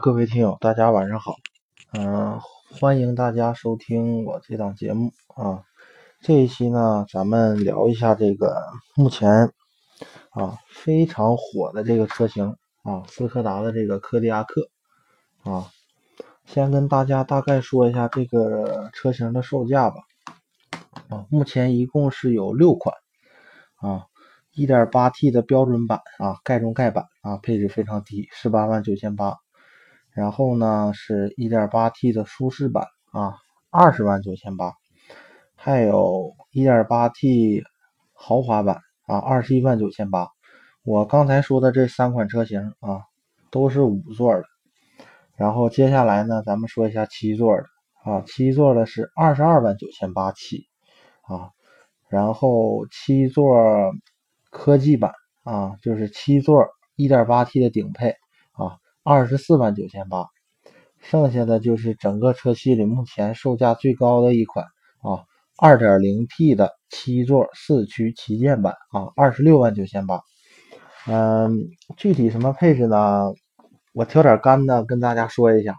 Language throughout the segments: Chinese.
各位听友，大家晚上好。嗯、欢迎大家收听我这档节目啊。这一期呢，咱们聊一下这个目前啊非常火的这个车型啊，斯柯达的这个柯迪亚克啊。先跟大家大概说一下这个车型的售价吧。啊，目前一共是有六款啊。1.8T 的标准版啊，盖中盖版啊，配置非常低，十八万九千八。然后呢是 1.8T 的舒适版啊，二十万九千八。还有 1.8T 豪华版啊，二十一万九千八。我刚才说的这三款车型啊，都是五座的。然后接下来呢，咱们说一下七座的啊，七座的是二十二万九千八起啊。然后七座科技版啊，就是七座 1.8T 的顶配，二十四万九千八。剩下的就是整个车系里目前售价最高的一款啊，2.0T 的七座四驱旗舰版啊，二十六万九千八。嗯，具体什么配置呢？我挑点干的跟大家说一下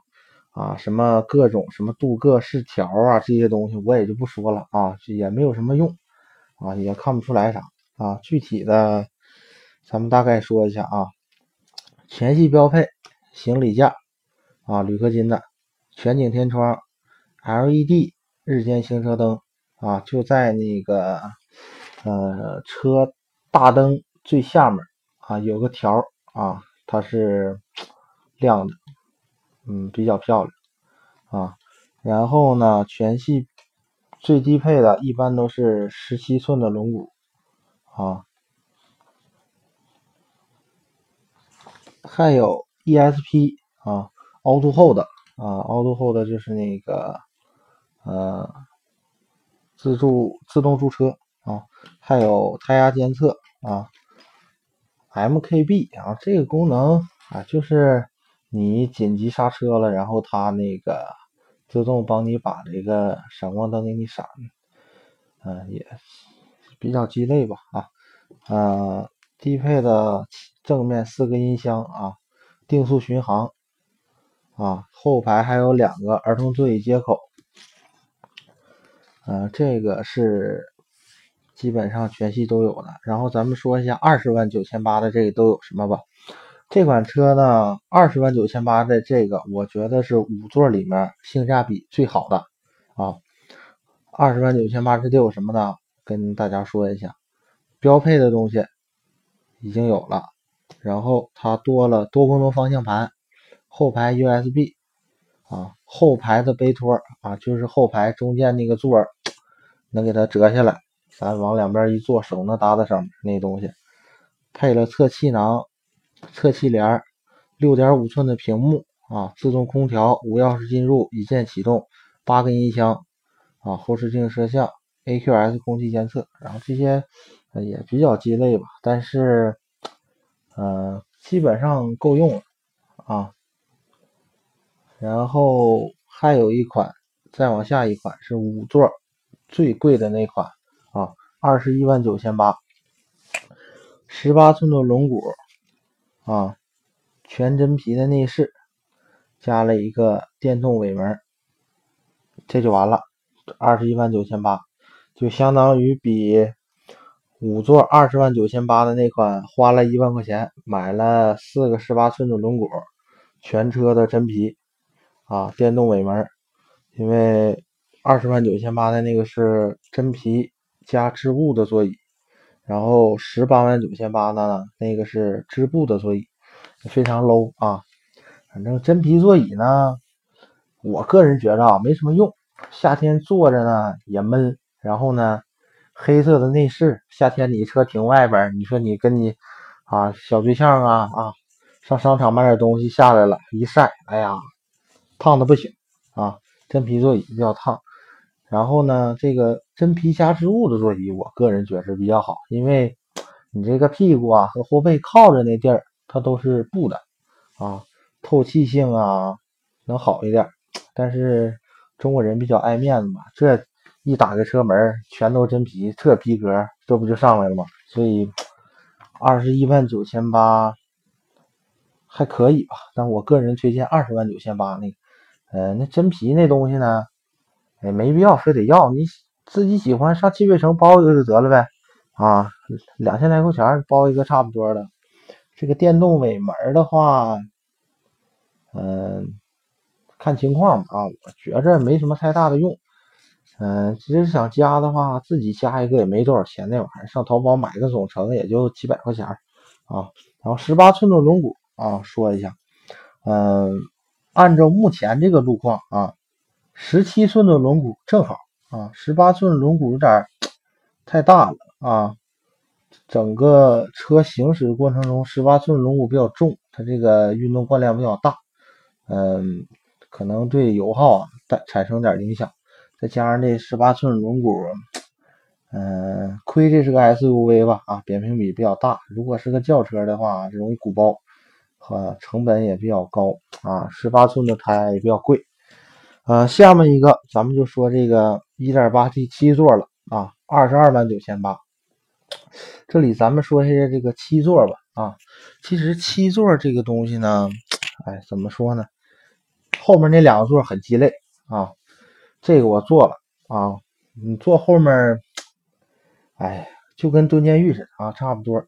啊，什么各种什么镀铬饰条啊这些东西我也就不说了啊，也没有什么用啊，也看不出来啥。啊，具体的咱们大概说一下啊，全系标配行李架啊，铝合金的，全景天窗，LED 日间行车灯啊，就在那个呃车大灯最下面啊有个条啊，它是亮的，嗯，比较漂亮啊。然后呢，全系最低配的一般都是十七寸的轮毂。啊，还有 ESP 啊，Auto Hold 啊，Auto Hold 就是那个呃自助自动驻车啊，还有胎压监测啊，MKB 啊，这个功能啊，就是你紧急刹车了，然后它那个自动帮你把这个闪光灯给你闪，嗯，也。比较鸡肋吧啊，呃，低配的正面四个音箱啊，定速巡航啊，后排还有两个儿童座椅接口，呃，这个是基本上全系都有的。然后咱们说一下二十万九千八的这个都有什么吧。这款车呢，二十万九千八的这个，我觉得是五座里面性价比最好的啊。二十万九千八这都有什么呢？跟大家说一下，标配的东西已经有了，然后它多了多功能方向盘，后排 USB 啊，后排的杯托啊，就是后排中间那个座能给它折下来，咱往两边一坐，手能搭在上面那东西，配了侧气囊、侧气帘，六点五寸的屏幕啊，自动空调，无钥匙进入，一键启动，八个音箱啊，后视镜摄像。AQS 空气监测，然后这些也比较鸡肋吧，但是，呃，基本上够用了啊。然后还有一款，再往下一款是五座最贵的那款啊，二十一万九千八，十八寸的轮毂啊，全真皮的内饰，加了一个电动尾门，这就完了，二十一万九千八。就相当于比五座二十万九千八的那款花了一万块钱买了四个十八寸的轮毂，全车的真皮啊，电动尾门。因为二十万九千八的那个是真皮加织布的座椅，然后十八万九千八呢，那个是织布的座椅，非常 low 啊。反正真皮座椅呢，我个人觉着啊没什么用，夏天坐着呢也闷。然后呢，黑色的内饰，夏天你车停外边，你说你跟你啊小对象啊啊上商场买点东西下来了，一晒，哎呀，烫的不行啊！真皮座椅比较烫。然后呢，这个真皮加织物的座椅，我个人觉得比较好，因为你这个屁股啊和后背靠着那地儿，它都是布的啊，透气性啊能好一点。但是中国人比较爱面子嘛，这。一打开车门，全都真皮，特逼格，这不就上来了吗？所以二十一万九千八，还可以吧，但我个人推荐二十万九千八那个，呃，那真皮那东西呢，也没必要非得要，你自己喜欢上汽配城包一个就得了呗，啊，两千来块钱包一个差不多的。这个电动尾门的话，嗯，看情况吧啊，我觉着没什么太大的用。嗯，其实想加的话，自己加一个也没多少钱，那玩意儿上淘宝买个总成也就几百块钱啊。然后十八寸的轮毂啊，说一下，嗯，按照目前这个路况啊，十七寸的轮毂正好啊，十八寸轮毂有点太大了啊。整个车行驶过程中，十八寸轮毂比较重，它这个运动惯量比较大，嗯，可能对油耗啊带产生点影响。再加上这十八寸轮毂，嗯，亏这是个 SUV 吧？啊，扁平比比较大。如果是个轿车的话，容易鼓包，和成本也比较高啊。十八寸的胎也比较贵。呃，下面一个咱们就说这个 1.8T 七座了啊，二十二万九千八。这里咱们说一下这个七座吧啊，其实七座这个东西呢，哎，怎么说呢？后面那两个座很鸡肋啊。这个我坐了啊，你坐后面，哎，就跟蹲监狱似的啊，差不多。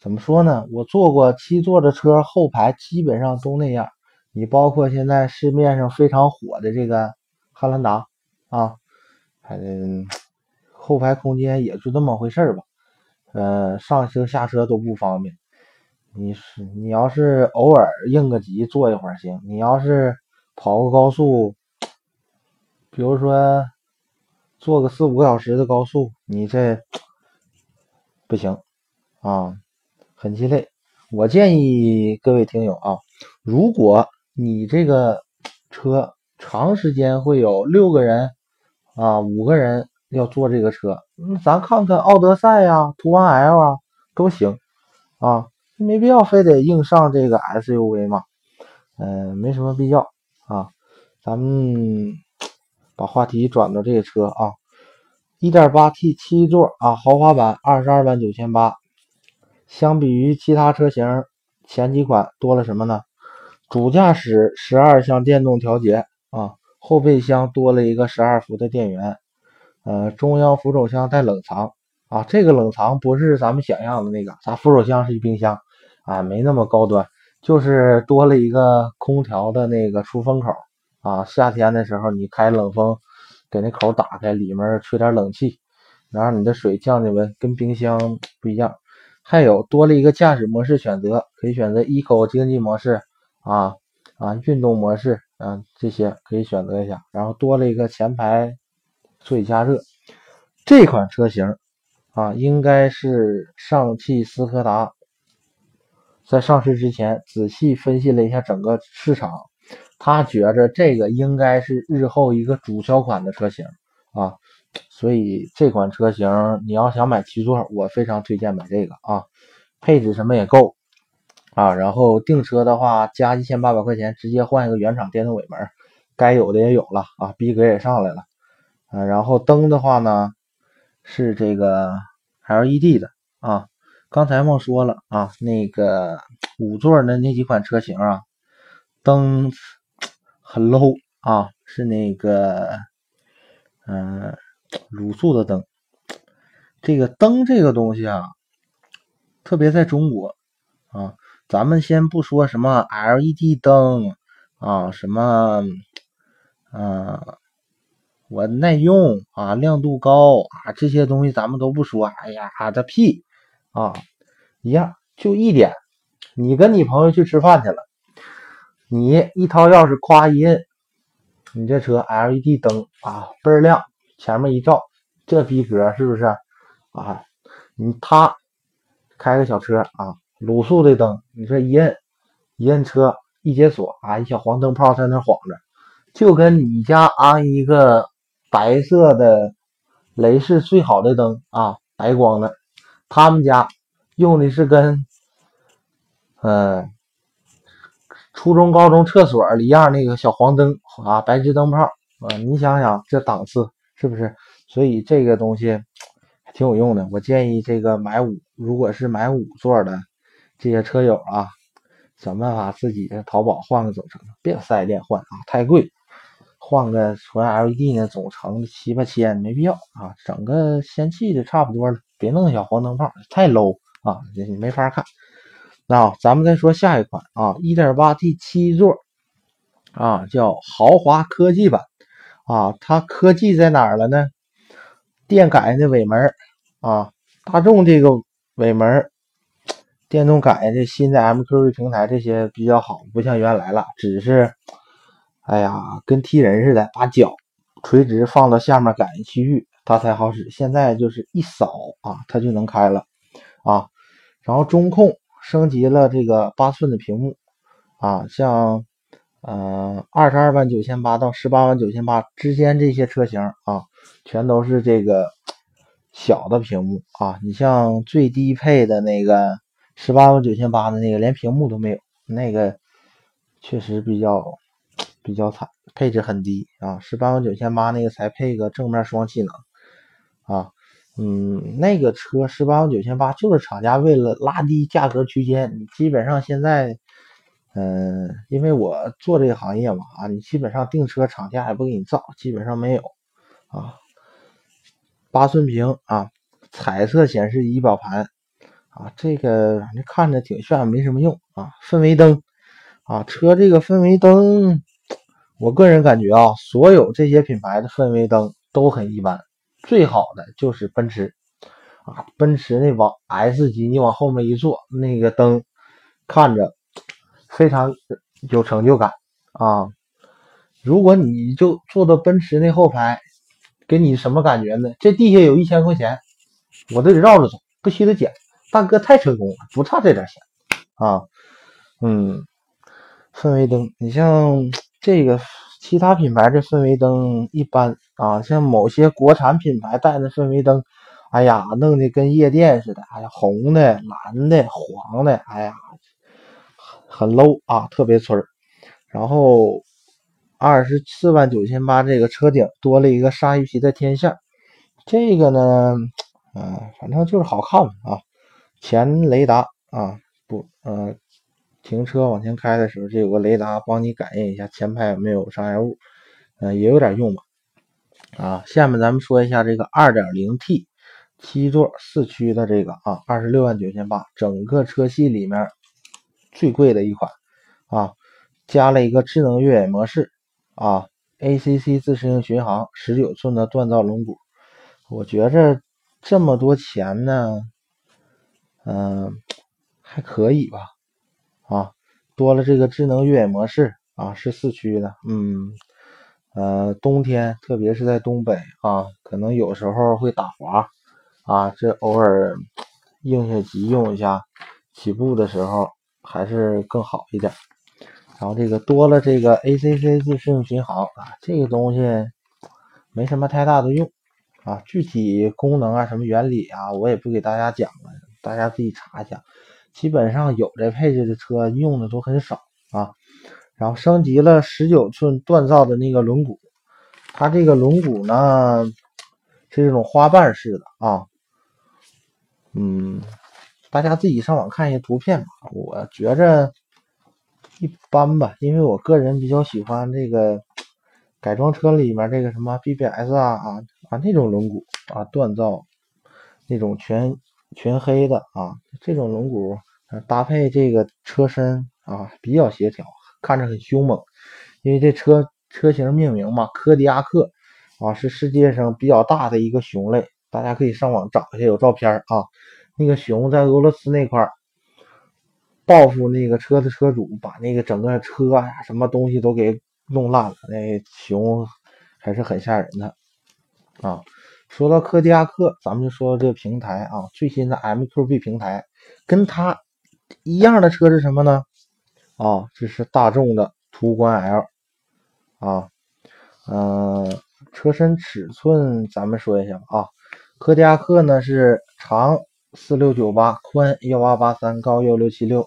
怎么说呢？我坐过七座的车，后排基本上都那样。你包括现在市面上非常火的这个汉兰达啊，嗯，后排空间也就这么回事吧。呃，上车下车都不方便。你是你要是偶尔应个急坐一会儿行，你要是跑个高速。比如说，坐个四五个小时的高速，你这不行啊，很鸡肋。我建议各位听友啊，如果你这个车长时间会有六个人啊、五个人要坐这个车，那咱看看奥德赛呀、途安 L 啊都行啊，没必要非得硬上这个 SUV 嘛，嗯，没什么必要啊，咱们。把话题转到这个车啊，1.8T 七座啊，豪华版二十二万九千八。相比于其他车型，前几款多了什么呢？主驾驶十二项电动调节啊，后备箱多了一个十二伏的电源，呃，中央扶手箱带冷藏啊，这个冷藏不是咱们想象的那个，咱扶手箱是一冰箱啊，没那么高端，就是多了一个空调的那个出风口。啊，夏天的时候你开冷风，给那口打开，里面吹点冷气，然后你的水降降温，跟冰箱不一样。还有多了一个驾驶模式选择，可以选择 Eco 经济模式啊啊，运动模式啊，这些可以选择一下。然后多了一个前排座椅加热。这款车型啊，应该是上汽斯柯达在上市之前仔细分析了一下整个市场。他觉着这个应该是日后一个主销款的车型啊，所以这款车型你要想买七座，我非常推荐买这个啊，配置什么也够啊，然后订车的话加一千八百块钱直接换一个原厂电动尾门，该有的也有了啊，逼格也上来了啊，然后灯的话呢是这个 LED 的啊，刚才忘说了啊，那个五座的那几款车型啊，灯。很 low 啊，是那个，嗯，卤素的灯。这个灯这个东西啊，特别在中国啊，咱们先不说什么 LED 灯啊，什么，啊，我耐用啊，亮度高啊，这些东西咱们都不说。哎呀，这屁啊，一样，就一点，你跟你朋友去吃饭去了。你一掏钥匙，咵一摁，你这车 LED 灯啊倍儿亮，前面一照，这逼格是不是啊？你他开个小车啊，卤素的灯，你说一摁一摁车一解锁啊，一小黄灯泡在那晃着，就跟你家安一个白色的雷士最好的灯啊，白光的，他们家用的是跟嗯。初中、高中厕所里样那个小黄灯啊，白炽灯泡啊，你想想这档次是不是？所以这个东西挺有用的。我建议这个买五，如果是买五座的这些车友啊，想办法自己淘宝换个总成，别四 S 店换啊，太贵。换个纯 LED 呢，总成七八千，没必要啊。整个氙气的差不多了，别弄小黄灯泡，太 low 啊，这没法看。那咱们再说下一款啊，1.8T 七座啊，叫豪华科技版啊。它科技在哪儿了呢？电改的尾门啊，大众这个尾门，电动改的新的 MQB 平台这些比较好，不像原来了，只是。哎呀，跟踢人似的，把脚垂直放到下面感应区域，它才好使。现在就是一扫啊，它就能开了啊。然后中控升级了这个八寸的屏幕啊，像呃二十二万九千八到十八万九千八之间这些车型啊，全都是这个小的屏幕啊。你像最低配的那个十八万九千八的那个，连屏幕都没有，那个确实比较。比较惨，配置很低啊，十八万九千八那个才配个正面双气囊啊，嗯，那个车十八万九千八就是厂家为了拉低价格区间，你基本上现在，嗯，因为我做这个行业嘛啊，你基本上订车厂家也不给你造，基本上没有啊，八寸屏啊，彩色显示仪表盘啊，这个反正看着挺炫，没什么用啊，氛围灯啊，车这个氛围灯。我个人感觉啊，所有这些品牌的氛围灯都很一般，最好的就是奔驰啊，奔驰那往 S 级，你往后面一坐，那个灯看着非常有成就感啊。如果你就坐到奔驰那后排，给你什么感觉呢？这地下有一千块钱，我都得绕着走，不惜得捡。大哥太成功了，不差这点钱啊。嗯，氛围灯，你像。这个其他品牌的氛围灯一般啊，像某些国产品牌带的氛围灯，哎呀，弄得跟夜店似的，哎呀，红的、蓝的、黄的，哎呀，很 low 啊，特别村儿。然后二十四万九千八，这个车顶多了一个鲨鱼皮的天线，这个呢，嗯，反正就是好看啊。前雷达啊，不，嗯。停车往前开的时候，这有个雷达帮你感应一下前排有没有障碍物，嗯，也有点用吧。啊，下面咱们说一下这个 2.0T 七座四驱的这个啊，二十六万九千八，整个车系里面最贵的一款啊，加了一个智能越野模式啊，ACC 自适应巡航，十九寸的锻造轮毂，我觉着这么多钱呢，嗯，还可以吧。啊，多了这个智能越野模式啊，是四驱的，嗯，呃，冬天特别是在东北啊，可能有时候会打滑啊，这偶尔应下急用一下，起步的时候还是更好一点。然后这个多了这个 ACC 自适应巡航啊，这个东西没什么太大的用啊，具体功能啊，什么原理啊，我也不给大家讲了，大家自己查一下。基本上有这配置的车用的都很少啊，然后升级了十九寸锻造的那个轮毂，它这个轮毂呢是这种花瓣式的啊，嗯，大家自己上网看一下图片吧，我觉着一般吧，因为我个人比较喜欢这个改装车里面这个什么 BBS 啊啊啊那种轮毂啊锻造那种全全黑的啊这种轮毂。搭配这个车身啊，比较协调，看着很凶猛。因为这车车型命名嘛，柯迪亚克啊，是世界上比较大的一个熊类。大家可以上网找一下，有照片啊。那个熊在俄罗斯那块报复那个车的车主，把那个整个车呀，什么东西都给弄烂了。那熊还是很吓人的啊。说到柯迪亚克，咱们就说这个平台啊，最新的 MQB 平台，跟它。一样的车是什么呢？啊，这是大众的途观 L 啊，嗯，车身尺寸咱们说一下啊，柯迪亚克呢是长四六九八，宽幺八八三，高幺六七六。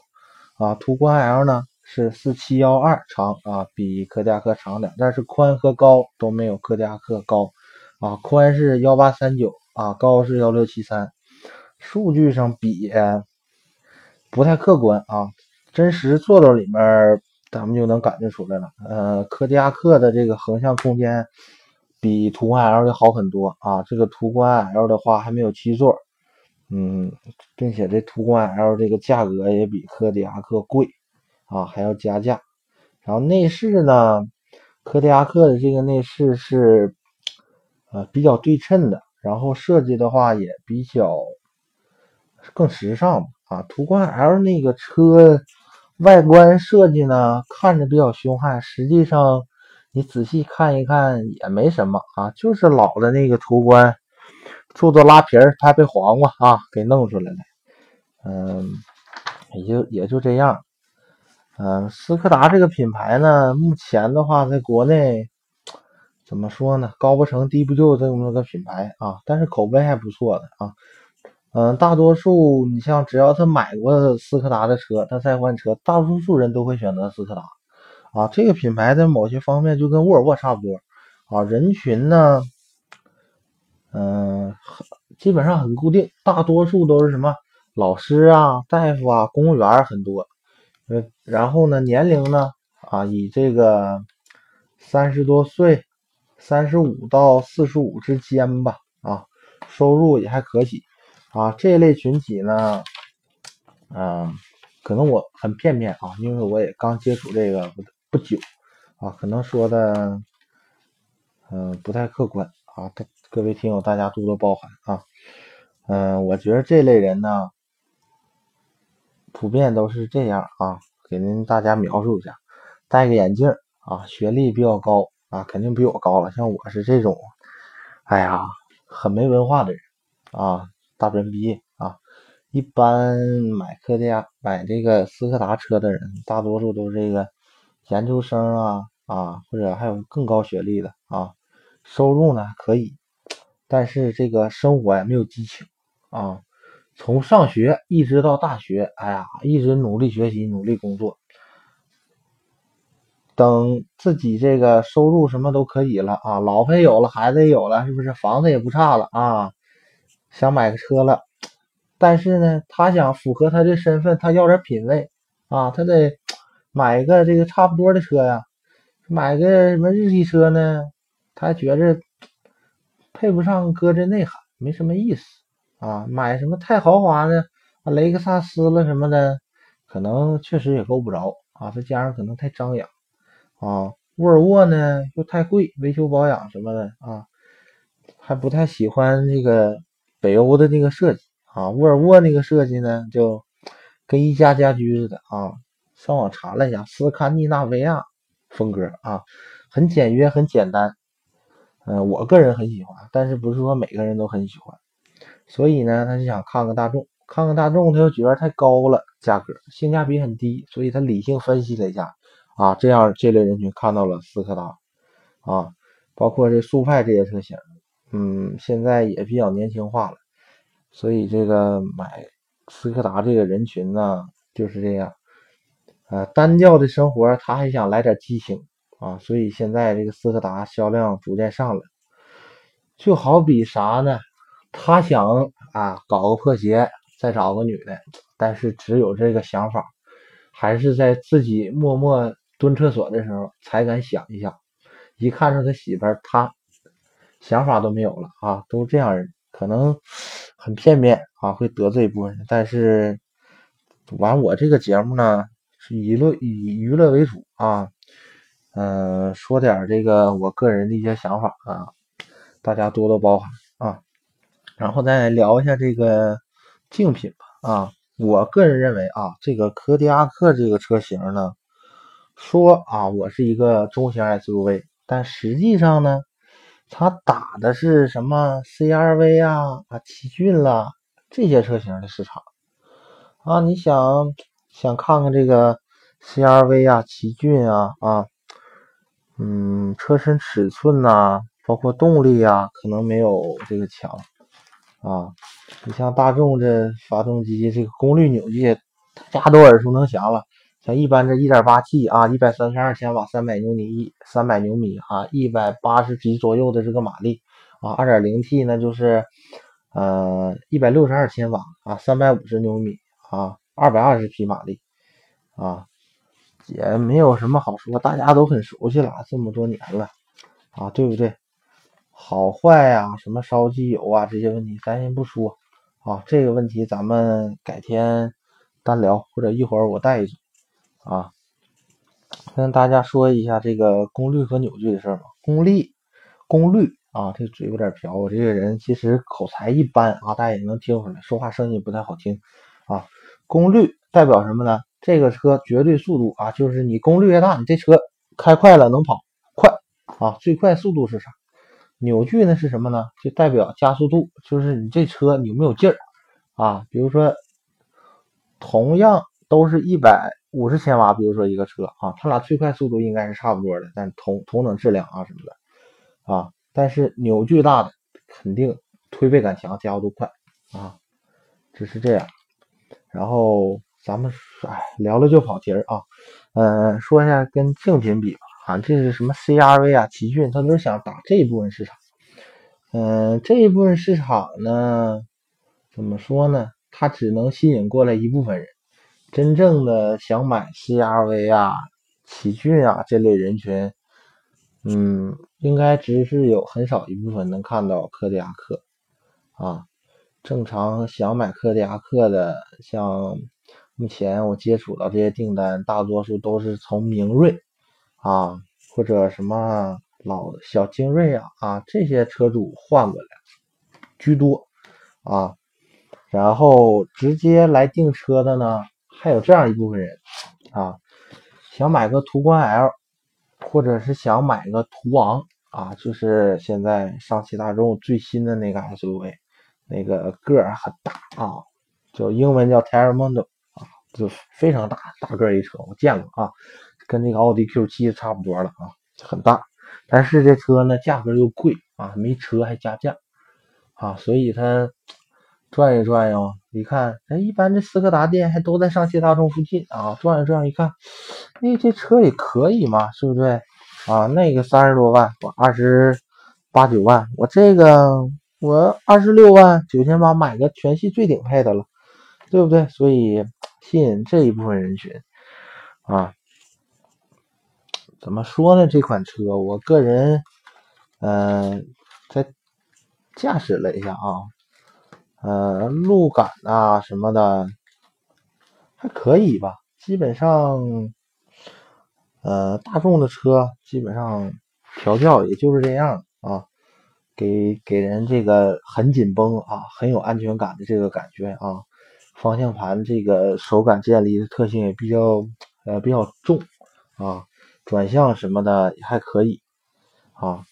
啊，途观 L 呢是四七幺二，长啊比柯迪亚克长点，但是宽和高都没有柯迪亚克高。啊，宽是幺八三九啊，高是幺六七三，数据上比。不太客观啊，真实坐到里面，咱们就能感觉出来了。呃，柯迪亚克的这个横向空间比途观 L 的好很多啊。这个途观 L 的话还没有七座，嗯，并且这途观 L 这个价格也比柯迪亚克贵啊，还要加价。然后内饰呢，柯迪亚克的这个内饰是呃比较对称的，然后设计的话也比较更时尚啊。途观 L 那个车外观设计呢，看着比较凶悍，实际上你仔细看一看也没什么啊，就是老的那个途观做做拉皮儿，它被黄瓜啊给弄出来了，嗯，也就也就这样。嗯，斯柯达这个品牌呢，目前的话，在国内怎么说呢？高不成低不就这么个品牌啊，但是口碑还不错的啊。嗯，大多数你像只要他买过斯柯达的车，他再换车，大多数人都会选择斯柯达啊。这个品牌在某些方面就跟沃尔沃差不多啊。人群呢，嗯，基本上很固定，大多数都是什么老师啊、大夫啊、公务员很多。呃，然后呢，年龄呢，啊，以这个三十多岁，三十五到四十五之间吧，啊，收入也还可以，啊，这一类群体呢，嗯，可能我很片面啊，因为我也刚接触这个不不久，啊，可能说的，嗯，不太客观啊，各位听友大家多多包涵啊，嗯，我觉得这类人呢。普遍都是这样啊，给您大家描述一下，戴个眼镜啊，学历比较高啊，肯定比我高了。像我是这种，哎呀，很没文化的人啊，大专毕业啊，一般买科迪亚、买这个斯柯达车的人，大多数都是这个研究生啊啊，或者还有更高学历的啊，收入呢可以，但是这个生活呀没有激情啊。从上学一直到大学，哎呀，一直努力学习，努力工作。等自己这个收入什么都可以了啊，老婆也有了，孩子也有了，是不是？房子也不差了啊，想买个车了。但是呢，他想符合他的身份，他要点品位啊，他得买个这个差不多的车呀。买个什么日系车呢？他觉着配不上哥这内涵，没什么意思。啊，买什么太豪华的，雷克萨斯了什么的，可能确实也够不着啊。再加上可能太张扬啊，沃尔沃呢又太贵，维修保养什么的啊，还不太喜欢那个北欧的那个设计啊。沃尔沃那个设计呢，就跟一家家居似的啊。上网查了一下，斯堪的纳维亚风格啊，很简约，很简单。嗯，我个人很喜欢，但是不是说每个人都很喜欢。所以呢，他就想看看大众，看看大众，他又觉得太高了，价格性价比很低，所以他理性分析了一下，啊，这样这类人群看到了斯柯达，啊，包括这速派这些车型，嗯，现在也比较年轻化了，所以这个买斯柯达这个人群呢就是这样，呃，单调的生活他还想来点激情啊，所以现在这个斯柯达销量逐渐上来，就好比啥呢？他想啊，搞个破鞋，再找个女的，但是只有这个想法，还是在自己默默蹲厕所的时候才敢想一想。一看着他媳妇儿，他想法都没有了啊，都这样，可能很片面啊，会得罪一部分人。但是，完我这个节目呢，是娱乐以娱乐为主啊，嗯，说点这个我个人的一些想法啊，大家多多包涵啊。然后再聊一下这个竞品吧啊，我个人认为啊，这个柯迪亚克这个车型呢，说啊我是一个中型 SUV，但实际上呢，它打的是什么 CRV 啊啊奇骏啦这些车型的市场啊，你想想看看这个 CRV 啊奇骏啊啊，嗯，车身尺寸呐，包括动力啊，可能没有这个强。啊，你像大众这发动机，这个功率扭矩，大家都耳熟能详了。一般这 1.8T 啊，132千瓦，300牛米，300牛米啊，180匹左右的这个马力啊，2.0T 呢就是呃162千瓦啊，350牛米啊，220匹马力啊，也没有什么好说，大家都很熟悉了，这么多年了啊，对不对？好坏呀，什么烧机油啊这些问题，咱先不说啊，这个问题咱们改天单聊，或者一会儿我带一组啊，跟大家说一下这个功率和扭矩的事儿吧。功率，功率。啊，这嘴有点瓢。我这个人其实口才一般啊，大家也能听出来，说话声音不太好听啊。功率代表什么呢？这个车绝对速度啊，就是你功率越大，你这车开快了能跑快啊。最快速度是啥？扭矩呢是什么呢？就代表加速度，就是你这车有没有劲儿啊？比如说，同样都是一百五十千瓦，比如说一个车啊，它俩最快速度应该是差不多的，但同同等质量啊什么的啊。但是扭矩大的肯定推背感强，加速度快啊，只是这样。然后咱们哎聊了就跑题儿啊，嗯，说一下跟竞品比吧啊，这是什么 CRV 啊、奇骏，他都是想打这一部分市场。嗯，这一部分市场呢，怎么说呢？它只能吸引过来一部分人，真正的想买 CRV 啊、奇骏啊这类人群。嗯，应该只是有很少一部分能看到柯迪亚克啊。正常想买柯迪亚克的，像目前我接触到这些订单，大多数都是从明锐啊或者什么老小精锐啊啊这些车主换过来居多啊。然后直接来订车的呢，还有这样一部分人啊，想买个途观 L。或者是想买个途昂啊，就是现在上汽大众最新的那个 SUV，那个个儿很大啊，就英文叫 Terramondo 啊，就非常大大个一车，我见过啊，跟那个奥迪 Q7 差不多了啊，很大。但是这车呢，价格又贵啊，没车还加价啊，所以它。转悠转悠，一看，哎，一般这斯柯达店还都在上汽大众附近啊。转悠转悠，一看，哎，这车也可以嘛，是不是？啊，那个三十多万，我二十八九万，我这个我二十六万九千八买个全系最顶配的了，对不对？所以吸引这一部分人群啊。怎么说呢？这款车，我个人嗯，在驾驶了一下啊。呃，路感啊什么的还可以吧，基本上，呃，大众的车基本上调教也就是这样啊，给给人这个很紧绷啊，很有安全感的这个感觉啊，方向盘这个手感建立的特性也比较呃比较重啊，转向什么的也还可以啊，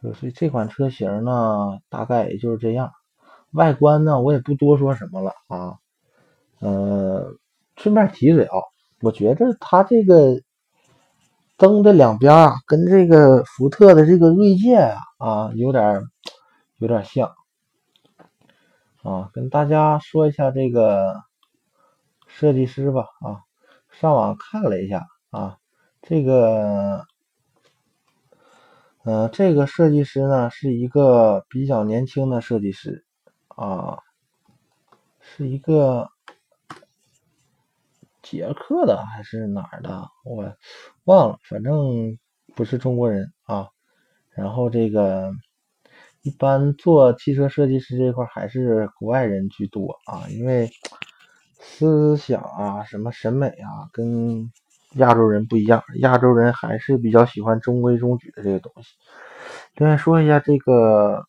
所以这款车型呢，大概也就是这样。外观呢，我也不多说什么了啊，呃，顺便提嘴啊，我觉着它这个灯的两边啊，跟这个福特的这个锐界啊啊有点有点像啊，跟大家说一下这个设计师吧啊，上网看了一下啊，这个呃这个设计师呢是一个比较年轻的设计师。啊，是一个捷克的还是哪儿的？我忘了，反正不是中国人啊。然后这个一般做汽车设计师这块还是国外人居多啊，因为思想啊、什么审美啊，跟亚洲人不一样。亚洲人还是比较喜欢中规中矩的这个东西。另外说一下这个。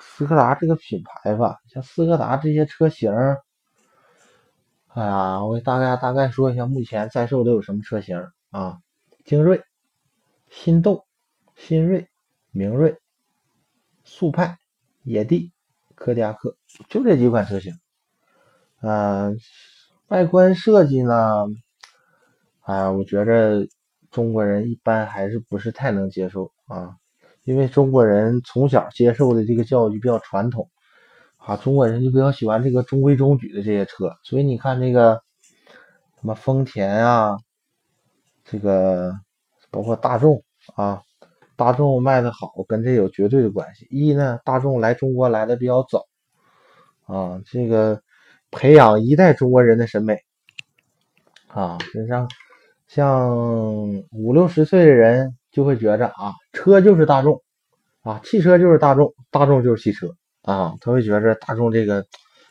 斯柯达这个品牌吧，像斯柯达这些车型，哎呀，我给大概大概说一下，目前在售都有什么车型啊？精锐、心动、新锐、明锐、速派、野地、柯迪亚克，就这几款车型。嗯，外观设计呢，哎呀，我觉着中国人一般还是不是太能接受啊。因为中国人从小接受的这个教育比较传统，啊，中国人就比较喜欢这个中规中矩的这些车，所以你看这个什么丰田啊，这个包括大众啊，大众卖的好跟这有绝对的关系。一呢，大众来中国来的比较早，啊，这个培养一代中国人的审美，啊，就像像五六十岁的人就会觉着啊，车就是大众啊，汽车就是大众，大众就是汽车啊，他会觉着大众这个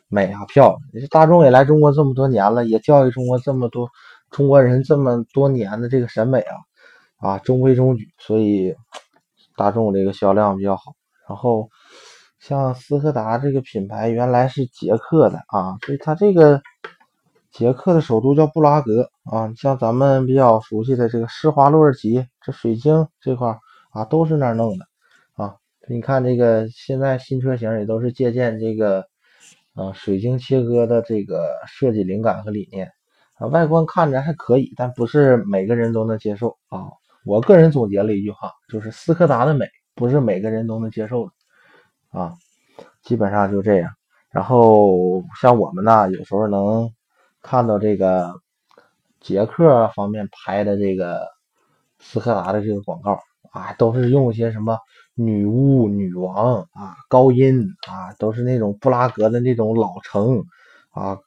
美啊漂亮。大众也来中国这么多年了，也教育中国这么多中国人这么多年的这个审美啊啊中规中矩，所以大众这个销量比较好。然后像斯柯达这个品牌原来是捷克的啊，所以它这个。捷克的首都叫布拉格啊，像咱们比较熟悉的这个施华洛世奇，这水晶这块啊，都是那儿弄的啊。你看这个现在新车型也都是借鉴这个啊水晶切割的这个设计灵感和理念啊，外观看着还可以，但不是每个人都能接受啊。我个人总结了一句话，就是斯柯达的美不是每个人都能接受的啊，基本上就这样。然后像我们呢，有时候能。看到这个捷克方面拍的这个斯柯达的这个广告啊，都是用一些什么女巫、女王啊、高音啊，都是那种布拉格的那种老城啊，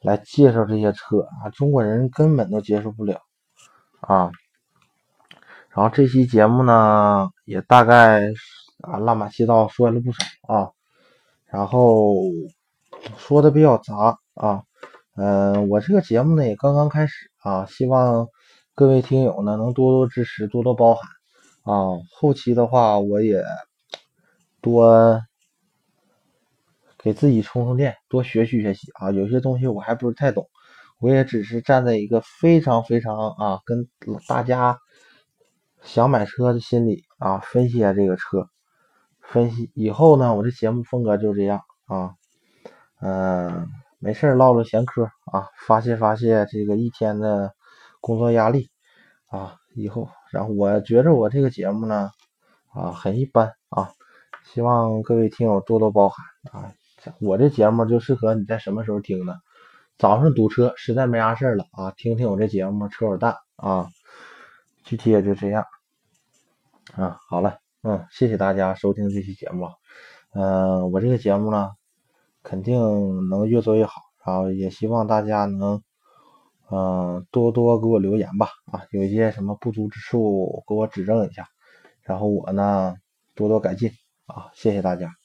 来介绍这些车啊，中国人根本都接受不了啊。然后这期节目呢，也大概啊乱码七糟说了不少啊，然后说的比较杂啊。嗯，我这个节目呢也刚刚开始啊，希望各位听友呢能多多支持，多多包涵啊。后期的话，我也多给自己充充电，多学习学习啊。有些东西我还不是太懂，我也只是站在一个非常非常啊，跟大家想买车的心理啊，分析一下这个车，分析以后呢，我这节目风格就这样啊，嗯。没事唠唠闲嗑啊，发泄发泄这个一天的工作压力啊。以后，然后我觉着我这个节目呢啊很一般啊，希望各位听友多多包涵啊。我这节目就适合你在什么时候听呢？早上堵车实在没啥事了啊，听听我这节目，扯会儿蛋啊。具体也就这样啊。好了，嗯，谢谢大家收听这期节目。嗯，我这个节目呢。肯定能越做越好，然后也希望大家能，嗯，多多给我留言吧，啊，有一些什么不足之处给我指正一下，然后我呢多多改进，啊，谢谢大家。